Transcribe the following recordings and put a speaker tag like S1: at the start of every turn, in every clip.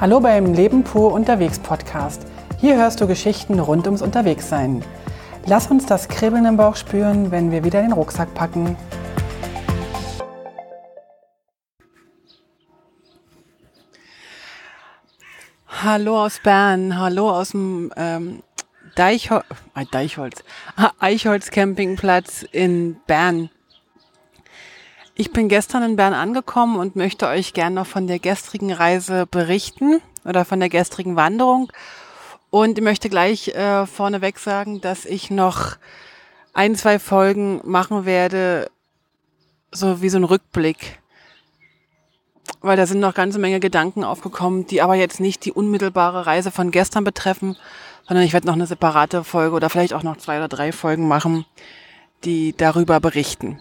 S1: Hallo beim Leben pur unterwegs Podcast. Hier hörst du Geschichten rund ums Unterwegssein. Lass uns das Kribbeln im Bauch spüren, wenn wir wieder den Rucksack packen. Hallo aus Bern, hallo aus dem ähm, Deichhol äh, Deichholz, Eichholz Campingplatz in Bern. Ich bin gestern in Bern angekommen und möchte euch gerne noch von der gestrigen Reise berichten oder von der gestrigen Wanderung. Und ich möchte gleich äh, vorneweg sagen, dass ich noch ein, zwei Folgen machen werde, so wie so ein Rückblick. Weil da sind noch ganze Menge Gedanken aufgekommen, die aber jetzt nicht die unmittelbare Reise von gestern betreffen, sondern ich werde noch eine separate Folge oder vielleicht auch noch zwei oder drei Folgen machen, die darüber berichten.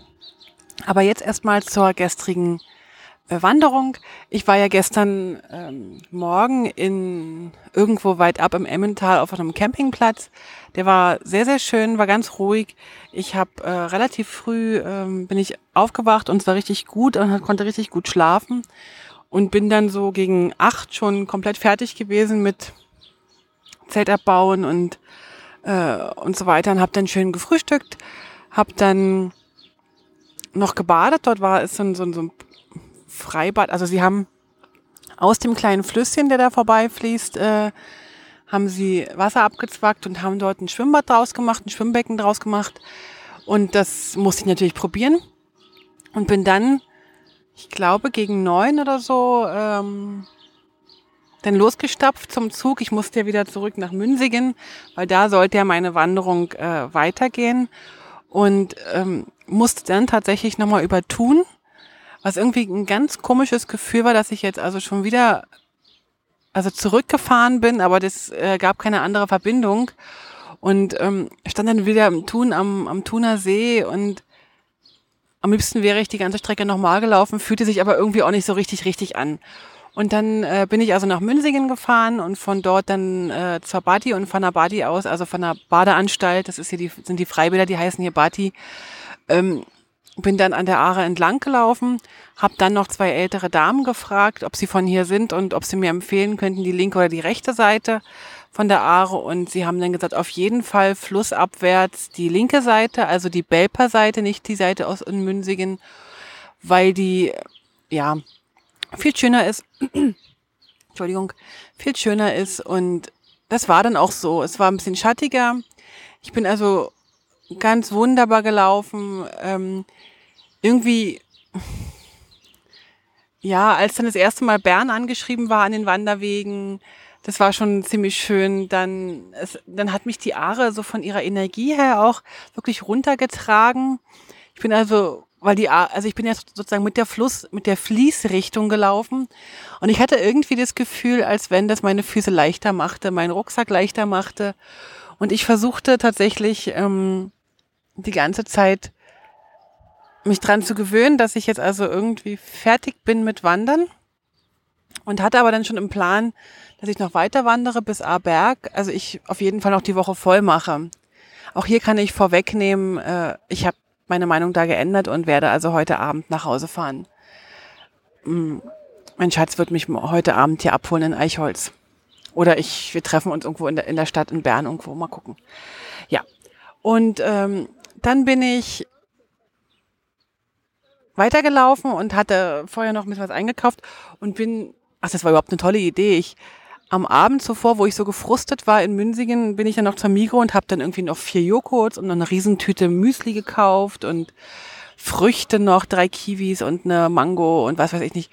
S1: Aber jetzt erstmal zur gestrigen äh, Wanderung. Ich war ja gestern ähm, Morgen in irgendwo weit ab im Emmental auf einem Campingplatz. Der war sehr, sehr schön, war ganz ruhig. Ich habe äh, relativ früh ähm, bin ich aufgewacht und es war richtig gut und konnte richtig gut schlafen und bin dann so gegen acht schon komplett fertig gewesen mit Zelt abbauen und äh, und so weiter und habe dann schön gefrühstückt, habe dann noch gebadet. Dort war es so ein, so ein, Freibad. Also sie haben aus dem kleinen Flüsschen, der da vorbeifließt, äh, haben sie Wasser abgezwackt und haben dort ein Schwimmbad draus gemacht, ein Schwimmbecken draus gemacht. Und das musste ich natürlich probieren. Und bin dann, ich glaube, gegen neun oder so, ähm, dann losgestapft zum Zug. Ich musste ja wieder zurück nach Münsigen, weil da sollte ja meine Wanderung äh, weitergehen. Und ähm, musste dann tatsächlich nochmal übertun, was irgendwie ein ganz komisches Gefühl war, dass ich jetzt also schon wieder also zurückgefahren bin, aber das äh, gab keine andere Verbindung und ähm, stand dann wieder im Thun am, am Thuner See und am liebsten wäre ich die ganze Strecke nochmal gelaufen, fühlte sich aber irgendwie auch nicht so richtig richtig an. Und dann äh, bin ich also nach Münsingen gefahren und von dort dann äh, zur Bati und von der Bati aus, also von der Badeanstalt, das ist hier die, sind die Freibäder, die heißen hier Bati, ähm, bin dann an der Aare entlang gelaufen, habe dann noch zwei ältere Damen gefragt, ob sie von hier sind und ob sie mir empfehlen könnten, die linke oder die rechte Seite von der Aare. Und sie haben dann gesagt, auf jeden Fall flussabwärts die linke Seite, also die Belper Seite, nicht die Seite aus Münsigen, weil die, ja, viel schöner ist. Entschuldigung, viel schöner ist. Und das war dann auch so. Es war ein bisschen schattiger. Ich bin also ganz wunderbar gelaufen. Ähm, irgendwie, ja, als dann das erste Mal Bern angeschrieben war an den Wanderwegen, das war schon ziemlich schön. Dann, es, dann hat mich die Aare so von ihrer Energie her auch wirklich runtergetragen. Ich bin also, weil die, also ich bin ja sozusagen mit der Fluss, mit der Fließrichtung gelaufen und ich hatte irgendwie das Gefühl, als wenn das meine Füße leichter machte, meinen Rucksack leichter machte. Und ich versuchte tatsächlich ähm, die ganze Zeit mich dran zu gewöhnen, dass ich jetzt also irgendwie fertig bin mit Wandern und hatte aber dann schon im Plan, dass ich noch weiter wandere bis Aberg. Also ich auf jeden Fall noch die Woche voll mache. Auch hier kann ich vorwegnehmen, äh, ich habe meine Meinung da geändert und werde also heute Abend nach Hause fahren. Mm, mein Schatz wird mich heute Abend hier abholen in Eichholz. Oder ich, wir treffen uns irgendwo in der, in der Stadt in Bern irgendwo, mal gucken. Ja. Und ähm, dann bin ich weitergelaufen und hatte vorher noch ein bisschen was eingekauft und bin, ach, das war überhaupt eine tolle Idee. Ich am Abend zuvor, wo ich so gefrustet war in Münsingen, bin ich dann noch zur Migro und habe dann irgendwie noch vier Joghurts und noch eine Riesentüte Müsli gekauft und Früchte noch, drei Kiwis und eine Mango und was weiß ich nicht.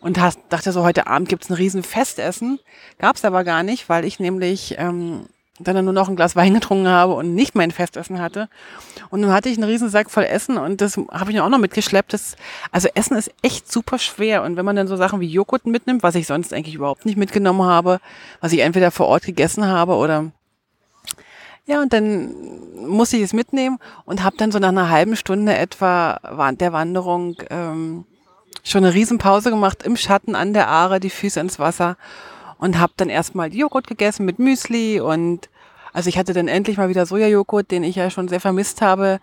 S1: Und dachte so, heute Abend gibt's ein riesen Festessen. Gab's aber gar nicht, weil ich nämlich ähm, dann nur noch ein Glas Wein getrunken habe und nicht mein Festessen hatte. Und nun hatte ich einen riesen Sack voll Essen und das habe ich auch noch mitgeschleppt. Das, also Essen ist echt super schwer. Und wenn man dann so Sachen wie Joghurt mitnimmt, was ich sonst eigentlich überhaupt nicht mitgenommen habe, was ich entweder vor Ort gegessen habe oder ja, und dann musste ich es mitnehmen und habe dann so nach einer halben Stunde etwa der Wanderung ähm, schon eine Riesenpause gemacht im Schatten an der Aare, die Füße ins Wasser und habe dann erstmal Joghurt gegessen mit Müsli und also ich hatte dann endlich mal wieder Sojajoghurt, den ich ja schon sehr vermisst habe.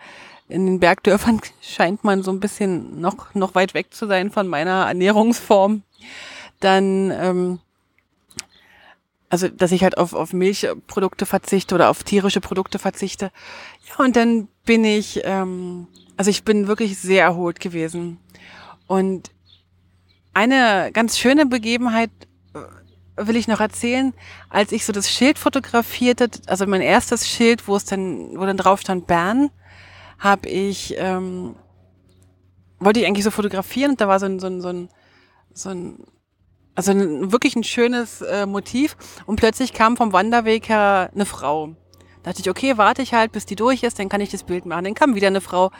S1: In den Bergdörfern scheint man so ein bisschen noch, noch weit weg zu sein von meiner Ernährungsform. Dann ähm, also dass ich halt auf, auf Milchprodukte verzichte oder auf tierische Produkte verzichte. Ja, und dann bin ich, ähm, also ich bin wirklich sehr erholt gewesen. Und eine ganz schöne Begebenheit will ich noch erzählen, als ich so das Schild fotografierte, also mein erstes Schild, wo es dann, wo dann drauf stand Bern, habe ich, ähm, wollte ich eigentlich so fotografieren und da war so ein, so ein, so ein, so ein also ein, wirklich ein schönes äh, Motiv. Und plötzlich kam vom Wanderweg her eine Frau. Da dachte ich, okay, warte ich halt, bis die durch ist, dann kann ich das Bild machen. Dann kam wieder eine Frau.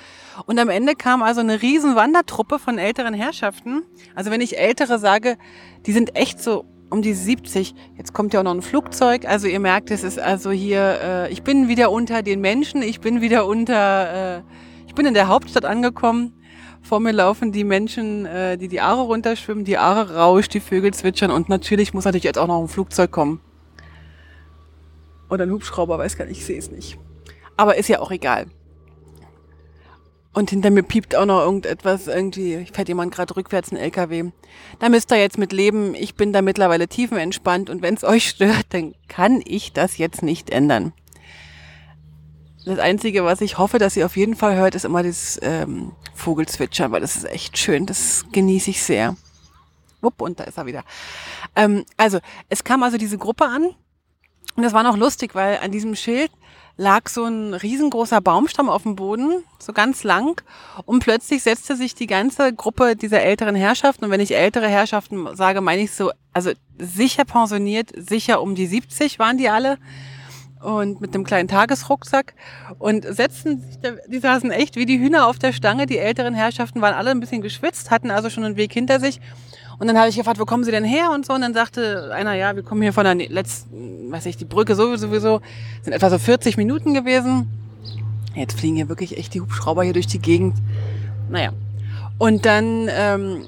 S1: Und am Ende kam also eine riesen Wandertruppe von älteren Herrschaften. Also wenn ich ältere sage, die sind echt so um die 70. Jetzt kommt ja auch noch ein Flugzeug. Also ihr merkt, es ist also hier, äh, ich bin wieder unter den Menschen, ich bin wieder unter, äh, ich bin in der Hauptstadt angekommen. Vor mir laufen die Menschen, äh, die die Aare runterschwimmen, die Aare rauscht, die Vögel zwitschern und natürlich muss natürlich jetzt auch noch ein Flugzeug kommen. Oder ein Hubschrauber, weiß gar nicht, ich sehe es nicht. Aber ist ja auch egal. Und hinter mir piept auch noch irgendetwas, irgendwie fährt jemand gerade rückwärts ein LKW. Da müsst ihr jetzt mit leben. Ich bin da mittlerweile tiefenentspannt und wenn es euch stört, dann kann ich das jetzt nicht ändern. Das Einzige, was ich hoffe, dass ihr auf jeden Fall hört, ist immer das ähm, Vogelzwitschern, weil das ist echt schön. Das genieße ich sehr. Wupp, und da ist er wieder. Ähm, also, es kam also diese Gruppe an und das war noch lustig, weil an diesem Schild lag so ein riesengroßer Baumstamm auf dem Boden, so ganz lang. Und plötzlich setzte sich die ganze Gruppe dieser älteren Herrschaften, und wenn ich ältere Herrschaften sage, meine ich so, also sicher pensioniert, sicher um die 70 waren die alle, und mit einem kleinen Tagesrucksack und setzten sich, da, die saßen echt wie die Hühner auf der Stange. Die älteren Herrschaften waren alle ein bisschen geschwitzt, hatten also schon einen Weg hinter sich. Und dann habe ich gefragt, wo kommen sie denn her und so. Und dann sagte einer, ja, wir kommen hier von der letzten, weiß ich, die Brücke sowieso, sind etwa so 40 Minuten gewesen. Jetzt fliegen hier wirklich echt die Hubschrauber hier durch die Gegend. Naja. Und dann ähm,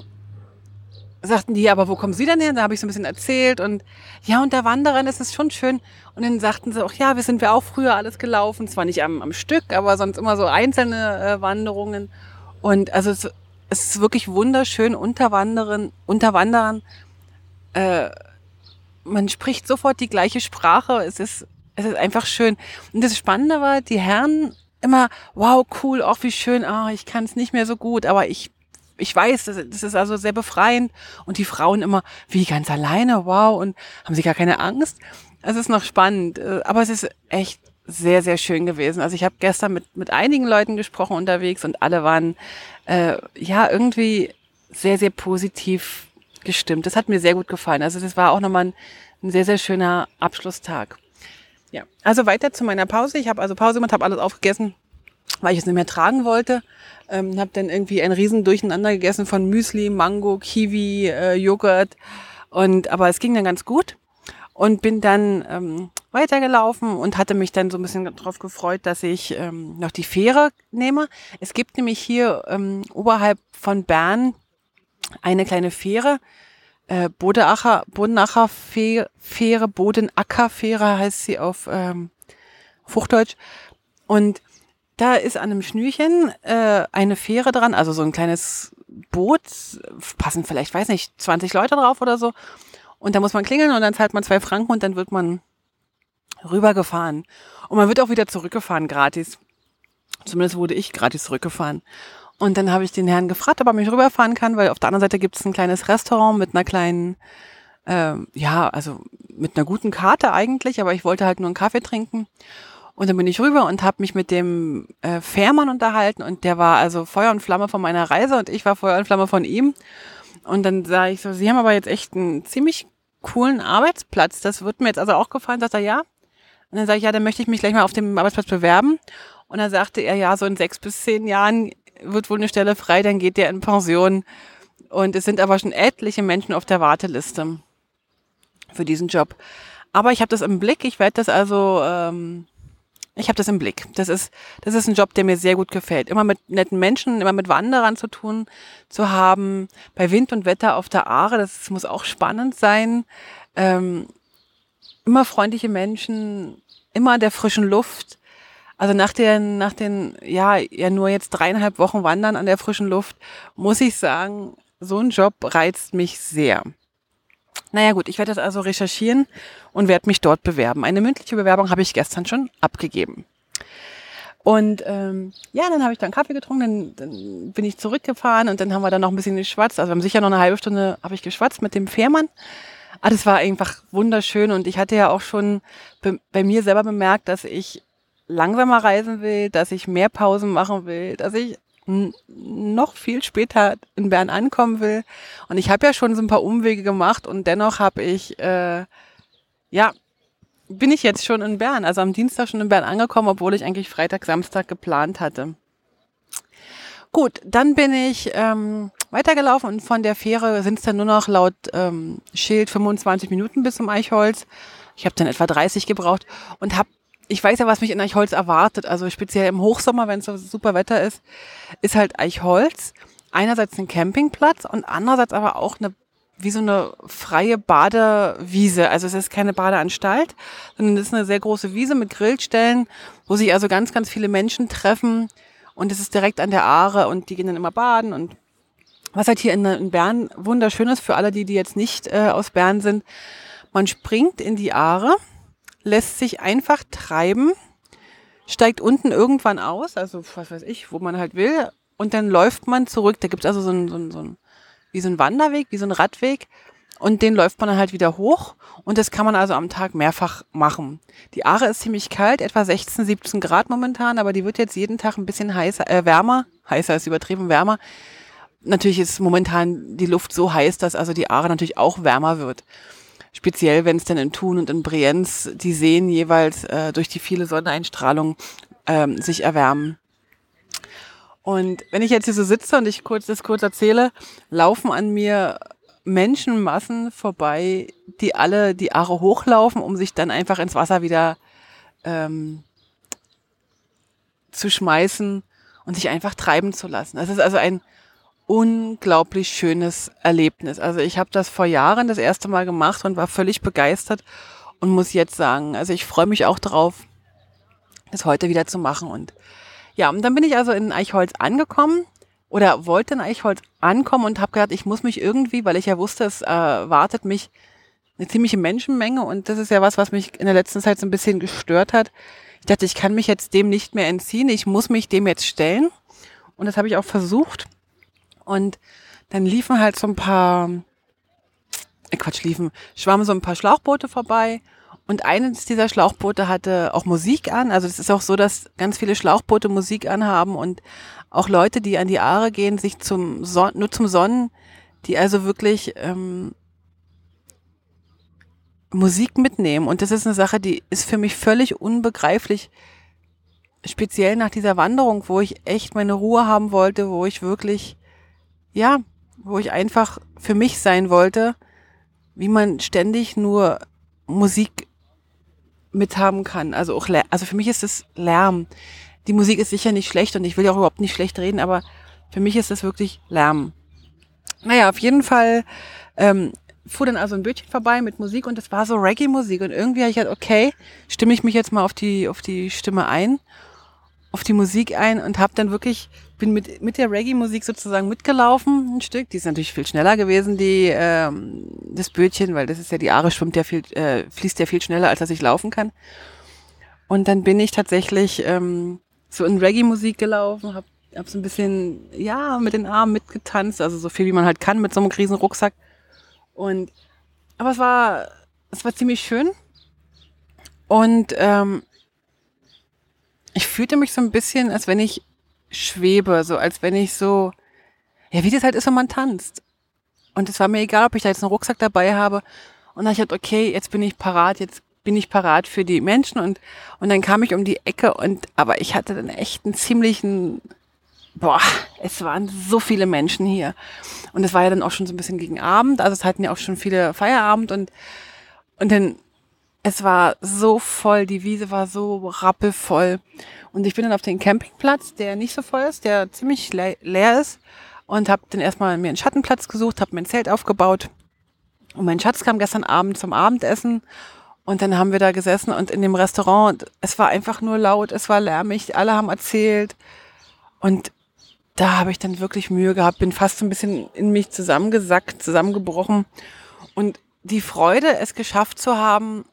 S1: sagten die, aber wo kommen Sie denn her? Da habe ich so ein bisschen erzählt und ja, unter Wanderern ist es schon schön. Und dann sagten sie auch, ja, wir sind wir auch früher alles gelaufen, zwar nicht am, am Stück, aber sonst immer so einzelne äh, Wanderungen. Und also es, es ist wirklich wunderschön unter Wandern, unter Wandern. Äh, man spricht sofort die gleiche Sprache. Es ist, es ist einfach schön. Und das Spannende war, die Herren immer, wow, cool, auch wie schön, ah, ich kann es nicht mehr so gut, aber ich ich weiß, das, das ist also sehr befreiend. Und die Frauen immer, wie ganz alleine, wow, und haben sie gar keine Angst. Es ist noch spannend, äh, aber es ist echt sehr, sehr schön gewesen. Also ich habe gestern mit, mit einigen Leuten gesprochen unterwegs und alle waren äh, ja irgendwie sehr, sehr positiv gestimmt. Das hat mir sehr gut gefallen. Also das war auch nochmal ein, ein sehr, sehr schöner Abschlusstag. Ja, also weiter zu meiner Pause. Ich habe also Pause gemacht, habe alles aufgegessen, weil ich es nicht mehr tragen wollte. Ähm, habe dann irgendwie ein riesen Durcheinander gegessen von Müsli, Mango, Kiwi, äh, Joghurt. Und aber es ging dann ganz gut und bin dann ähm, weitergelaufen und hatte mich dann so ein bisschen darauf gefreut, dass ich ähm, noch die Fähre nehme. Es gibt nämlich hier ähm, oberhalb von Bern eine kleine Fähre, äh, Bodenacher, Bodenacher Fähre, Bodenacker Fähre heißt sie auf ähm, Hochdeutsch. Und da ist an einem Schnürchen äh, eine Fähre dran, also so ein kleines Boot, passen vielleicht, weiß nicht, 20 Leute drauf oder so. Und da muss man klingeln und dann zahlt man zwei Franken und dann wird man rübergefahren. Und man wird auch wieder zurückgefahren, gratis. Zumindest wurde ich gratis zurückgefahren. Und dann habe ich den Herrn gefragt, ob er mich rüberfahren kann, weil auf der anderen Seite gibt es ein kleines Restaurant mit einer kleinen, äh, ja, also mit einer guten Karte eigentlich, aber ich wollte halt nur einen Kaffee trinken. Und dann bin ich rüber und habe mich mit dem äh, Fährmann unterhalten und der war also Feuer und Flamme von meiner Reise und ich war Feuer und Flamme von ihm. Und dann sage ich so, Sie haben aber jetzt echt einen ziemlich coolen Arbeitsplatz. Das wird mir jetzt also auch gefallen. Sagt er, ja. Und dann sage ich, ja, dann möchte ich mich gleich mal auf dem Arbeitsplatz bewerben. Und dann sagte er, ja, so in sechs bis zehn Jahren wird wohl eine Stelle frei, dann geht der in Pension. Und es sind aber schon etliche Menschen auf der Warteliste für diesen Job. Aber ich habe das im Blick. Ich werde das also ähm, ich habe das im Blick. Das ist, das ist ein Job, der mir sehr gut gefällt. Immer mit netten Menschen, immer mit Wanderern zu tun zu haben. Bei Wind und Wetter auf der Aare, das muss auch spannend sein. Ähm, immer freundliche Menschen, immer der frischen Luft. Also nach den, nach den, ja, ja nur jetzt dreieinhalb Wochen Wandern an der frischen Luft, muss ich sagen, so ein Job reizt mich sehr. Naja gut, ich werde das also recherchieren und werde mich dort bewerben. Eine mündliche Bewerbung habe ich gestern schon abgegeben. Und ähm, ja, dann habe ich dann Kaffee getrunken, dann, dann bin ich zurückgefahren und dann haben wir dann noch ein bisschen geschwatzt. Also wir haben sicher noch eine halbe Stunde habe ich geschwatzt mit dem Fährmann. Ah, das war einfach wunderschön und ich hatte ja auch schon bei, mir selber bemerkt, dass ich langsamer reisen will, dass ich mehr Pausen machen will, dass ich noch viel später in Bern ankommen will. Und ich habe ja schon so ein paar Umwege gemacht und dennoch habe ich, äh, ja, bin ich jetzt schon in Bern, also am Dienstag schon in Bern angekommen, obwohl ich eigentlich Freitag, Samstag geplant hatte. Gut, dann bin ich ähm, weitergelaufen und von der Fähre sind es dann nur noch laut ähm, Schild 25 Minuten bis zum Eichholz. Ich habe dann etwa 30 gebraucht und habe ich weiß ja, was mich in Eichholz erwartet. Also speziell im Hochsommer, wenn es so super Wetter ist, ist halt Eichholz einerseits ein Campingplatz und andererseits aber auch eine wie so eine freie Badewiese. Also es ist keine Badeanstalt, sondern es ist eine sehr große Wiese mit Grillstellen, wo sich also ganz, ganz viele Menschen treffen. Und es ist direkt an der Aare und die gehen dann immer baden. Und was halt hier in, in Bern wunderschön ist für alle, die, die jetzt nicht äh, aus Bern sind, man springt in die Aare, lässt sich einfach treiben, steigt unten irgendwann aus, also was weiß ich, wo man halt will, und dann läuft man zurück. Da gibt es also so ein, so ein, so ein wie so ein Wanderweg, wie so ein Radweg. Und den läuft man dann halt wieder hoch. Und das kann man also am Tag mehrfach machen. Die Aare ist ziemlich kalt, etwa 16, 17 Grad momentan, aber die wird jetzt jeden Tag ein bisschen heißer, äh, wärmer. Heißer ist übertrieben wärmer. Natürlich ist momentan die Luft so heiß, dass also die Aare natürlich auch wärmer wird. Speziell, wenn es dann in Thun und in Brienz die Seen jeweils äh, durch die viele Sonneneinstrahlung ähm, sich erwärmen. Und wenn ich jetzt hier so sitze und ich kurz das kurz erzähle, laufen an mir Menschenmassen vorbei, die alle die Aare hochlaufen, um sich dann einfach ins Wasser wieder ähm, zu schmeißen und sich einfach treiben zu lassen. Das ist also ein unglaublich schönes Erlebnis. Also ich habe das vor Jahren das erste Mal gemacht und war völlig begeistert und muss jetzt sagen, also ich freue mich auch drauf, das heute wieder zu machen und ja, und dann bin ich also in Eichholz angekommen oder wollte in Eichholz ankommen und habe gedacht, ich muss mich irgendwie, weil ich ja wusste, es äh, wartet mich eine ziemliche Menschenmenge und das ist ja was, was mich in der letzten Zeit so ein bisschen gestört hat. Ich dachte, ich kann mich jetzt dem nicht mehr entziehen, ich muss mich dem jetzt stellen und das habe ich auch versucht und dann liefen halt so ein paar, äh Quatsch, liefen, schwammen so ein paar Schlauchboote vorbei und eines dieser Schlauchboote hatte auch Musik an. Also es ist auch so, dass ganz viele Schlauchboote Musik anhaben und auch Leute, die an die Aare gehen, sich zum Son nur zum Sonnen, die also wirklich ähm, Musik mitnehmen. Und das ist eine Sache, die ist für mich völlig unbegreiflich. Speziell nach dieser Wanderung, wo ich echt meine Ruhe haben wollte, wo ich wirklich, ja, wo ich einfach für mich sein wollte, wie man ständig nur Musik mithaben kann. Also auch, also für mich ist es Lärm. Die Musik ist sicher nicht schlecht und ich will ja auch überhaupt nicht schlecht reden, aber für mich ist das wirklich Lärm. Naja, auf jeden Fall ähm, fuhr dann also ein Bötchen vorbei mit Musik und es war so Reggae-Musik und irgendwie habe ich gedacht, okay, stimme ich mich jetzt mal auf die, auf die Stimme ein, auf die Musik ein und habe dann wirklich bin mit, mit der Reggae-Musik sozusagen mitgelaufen, ein Stück. Die ist natürlich viel schneller gewesen, die ähm, das Bötchen, weil das ist ja die Aare schwimmt ja viel, äh, fließt ja viel schneller, als dass ich laufen kann. Und dann bin ich tatsächlich ähm, so in Reggae-Musik gelaufen, hab, hab so ein bisschen, ja, mit den Armen mitgetanzt, also so viel wie man halt kann mit so einem riesen Rucksack. Und aber es war, es war ziemlich schön. Und ähm, ich fühlte mich so ein bisschen, als wenn ich schwebe, so als wenn ich so, ja, wie das halt ist, wenn man tanzt. Und es war mir egal, ob ich da jetzt einen Rucksack dabei habe. Und dann ich gedacht, okay, jetzt bin ich parat, jetzt bin ich parat für die Menschen und, und dann kam ich um die Ecke und, aber ich hatte dann echt einen ziemlichen, boah, es waren so viele Menschen hier. Und es war ja dann auch schon so ein bisschen gegen Abend, also es hatten ja auch schon viele Feierabend und, und dann, es war so voll, die Wiese war so rappelvoll. Und ich bin dann auf den Campingplatz, der nicht so voll ist, der ziemlich le leer ist. Und habe dann erstmal mir einen Schattenplatz gesucht, habe mein Zelt aufgebaut. Und mein Schatz kam gestern Abend zum Abendessen. Und dann haben wir da gesessen und in dem Restaurant, es war einfach nur laut, es war lärmig, alle haben erzählt. Und da habe ich dann wirklich Mühe gehabt, bin fast so ein bisschen in mich zusammengesackt, zusammengebrochen. Und die Freude, es geschafft zu haben,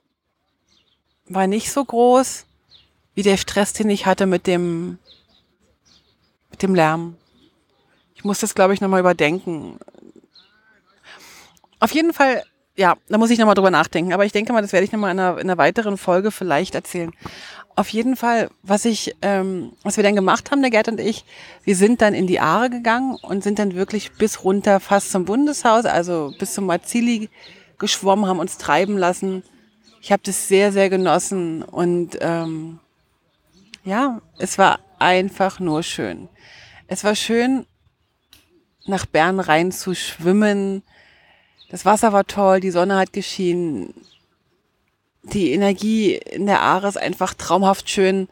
S1: war nicht so groß wie der Stress, den ich hatte mit dem, mit dem Lärm. Ich muss das, glaube ich, nochmal überdenken. Auf jeden Fall, ja, da muss ich nochmal drüber nachdenken. Aber ich denke mal, das werde ich nochmal in einer, in einer weiteren Folge vielleicht erzählen. Auf jeden Fall, was ich, ähm, was wir dann gemacht haben, der Gerd und ich, wir sind dann in die Aare gegangen und sind dann wirklich bis runter fast zum Bundeshaus, also bis zum Marzili geschwommen, haben uns treiben lassen. Ich habe das sehr, sehr genossen und ähm, ja, es war einfach nur schön. Es war schön, nach Bern rein zu schwimmen. Das Wasser war toll, die Sonne hat geschienen. Die Energie in der Aare ist einfach traumhaft schön.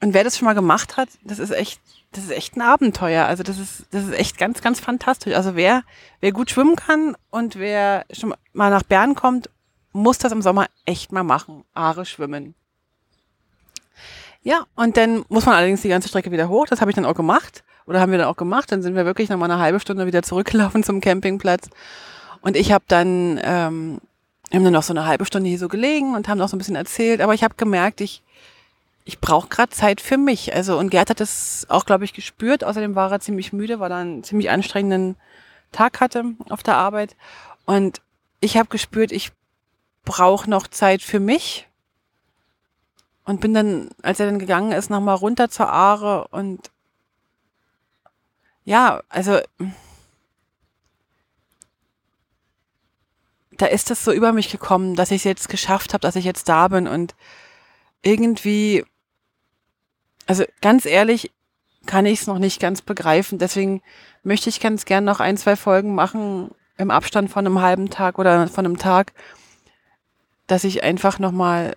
S1: Und wer das schon mal gemacht hat, das ist echt, das ist echt ein Abenteuer. Also das ist, das ist echt ganz, ganz fantastisch. Also wer, wer gut schwimmen kann und wer schon mal nach Bern kommt, muss das im Sommer echt mal machen. Aare schwimmen. Ja, und dann muss man allerdings die ganze Strecke wieder hoch. Das habe ich dann auch gemacht. Oder haben wir dann auch gemacht. Dann sind wir wirklich noch mal eine halbe Stunde wieder zurückgelaufen zum Campingplatz. Und ich habe dann, ähm, haben dann noch so eine halbe Stunde hier so gelegen und haben noch so ein bisschen erzählt. Aber ich habe gemerkt, ich, ich brauche gerade Zeit für mich. Also und Gerd hat das auch, glaube ich, gespürt. Außerdem war er ziemlich müde, weil er einen ziemlich anstrengenden Tag hatte auf der Arbeit. Und ich habe gespürt, ich brauche noch Zeit für mich. Und bin dann, als er dann gegangen ist, nochmal runter zur Aare und ja, also da ist das so über mich gekommen, dass ich es jetzt geschafft habe, dass ich jetzt da bin und irgendwie, also ganz ehrlich, kann ich es noch nicht ganz begreifen. Deswegen möchte ich ganz gern noch ein, zwei Folgen machen im Abstand von einem halben Tag oder von einem Tag, dass ich einfach nochmal,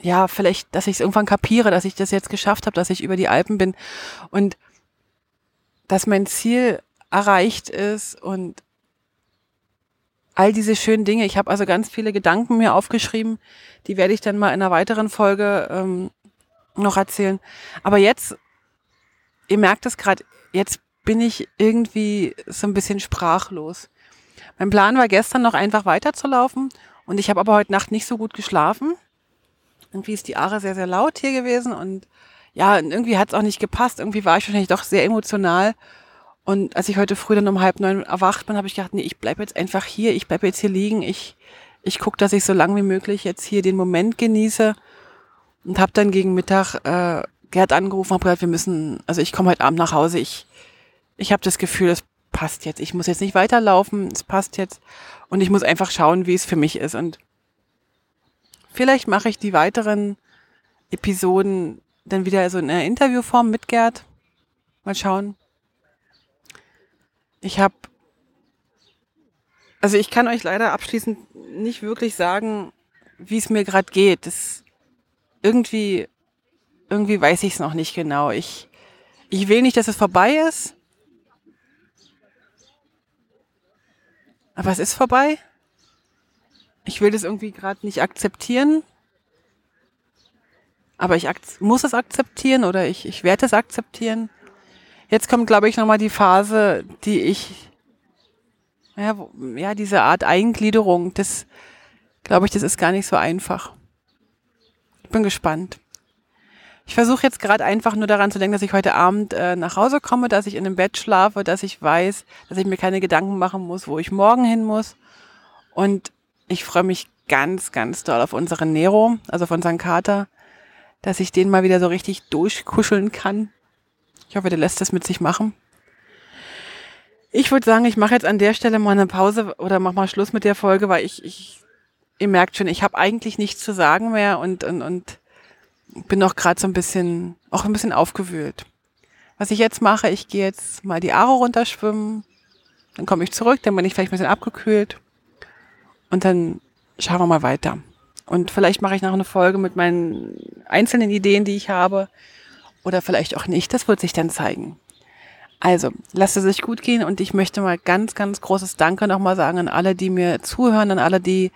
S1: ja, vielleicht, dass ich es irgendwann kapiere, dass ich das jetzt geschafft habe, dass ich über die Alpen bin und dass mein Ziel erreicht ist und all diese schönen Dinge. Ich habe also ganz viele Gedanken mir aufgeschrieben, die werde ich dann mal in einer weiteren Folge ähm, noch erzählen. Aber jetzt, ihr merkt es gerade, jetzt bin ich irgendwie so ein bisschen sprachlos. Mein Plan war gestern noch einfach weiterzulaufen und ich habe aber heute Nacht nicht so gut geschlafen. Irgendwie ist die Aare sehr, sehr laut hier gewesen und ja, irgendwie hat es auch nicht gepasst. Irgendwie war ich wahrscheinlich doch sehr emotional. Und als ich heute früh dann um halb neun erwacht bin, habe ich gedacht, nee, ich bleib jetzt einfach hier, ich bleib jetzt hier liegen, ich, ich gucke, dass ich so lang wie möglich jetzt hier den Moment genieße. Und habe dann gegen Mittag äh, Gerd angerufen, habe gesagt, wir müssen, also ich komme heute Abend nach Hause, ich, ich habe das Gefühl, es passt jetzt. Ich muss jetzt nicht weiterlaufen, es passt jetzt. Und ich muss einfach schauen, wie es für mich ist. Und vielleicht mache ich die weiteren Episoden dann wieder so in einer Interviewform mit Gerd. Mal schauen. Ich habe, also ich kann euch leider abschließend nicht wirklich sagen, wie es mir gerade geht. Das irgendwie, irgendwie weiß ich es noch nicht genau. Ich, ich will nicht, dass es vorbei ist. Aber es ist vorbei. Ich will das irgendwie gerade nicht akzeptieren. Aber ich muss es akzeptieren oder ich, ich werde es akzeptieren. Jetzt kommt, glaube ich, nochmal die Phase, die ich, ja, wo, ja, diese Art Eingliederung, das, glaube ich, das ist gar nicht so einfach. Ich bin gespannt. Ich versuche jetzt gerade einfach nur daran zu denken, dass ich heute Abend äh, nach Hause komme, dass ich in einem Bett schlafe, dass ich weiß, dass ich mir keine Gedanken machen muss, wo ich morgen hin muss. Und ich freue mich ganz, ganz doll auf unseren Nero, also auf unseren Kater, dass ich den mal wieder so richtig durchkuscheln kann. Ich hoffe, der lässt das mit sich machen. Ich würde sagen, ich mache jetzt an der Stelle mal eine Pause oder mach mal Schluss mit der Folge, weil ich, ich ihr merkt schon, ich habe eigentlich nichts zu sagen mehr und, und, und bin auch gerade so ein bisschen, auch ein bisschen aufgewühlt. Was ich jetzt mache, ich gehe jetzt mal die Aare runterschwimmen, dann komme ich zurück, dann bin ich vielleicht ein bisschen abgekühlt und dann schauen wir mal weiter. Und vielleicht mache ich noch eine Folge mit meinen einzelnen Ideen, die ich habe. Oder vielleicht auch nicht. Das wird sich dann zeigen. Also, lasst es sich gut gehen und ich möchte mal ganz, ganz großes Danke nochmal sagen an alle, die mir zuhören, an alle, die,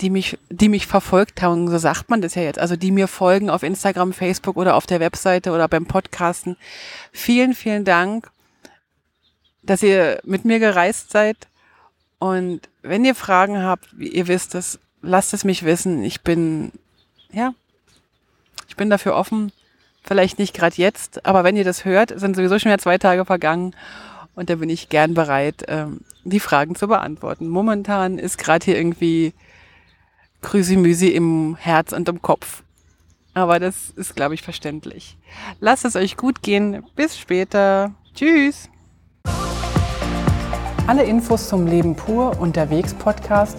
S1: die mich, die mich verfolgt haben, so sagt man das ja jetzt, also die mir folgen auf Instagram, Facebook oder auf der Webseite oder beim Podcasten. Vielen, vielen Dank, dass ihr mit mir gereist seid Und wenn ihr Fragen habt, wie ihr wisst es, lasst es mich wissen. Ich bin, ja, ich bin dafür offen. Vielleicht nicht gerade jetzt, aber wenn ihr das hört, sind sowieso schon wieder zwei Tage vergangen und da bin ich gern bereit, ähm, die Fragen zu beantworten. Momentan ist gerade hier irgendwie Krüsimüsi im Herz und im Kopf. Aber das ist, glaube ich, verständlich. Lasst es euch gut gehen. Bis später. Tschüss. Alle Infos zum Leben pur unterwegs Podcast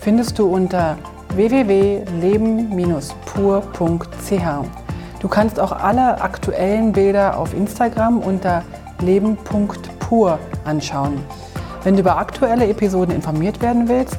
S1: findest du unter www.leben-pur.ch. Du kannst auch alle aktuellen Bilder auf Instagram unter leben.pur anschauen. Wenn du über aktuelle Episoden informiert werden willst,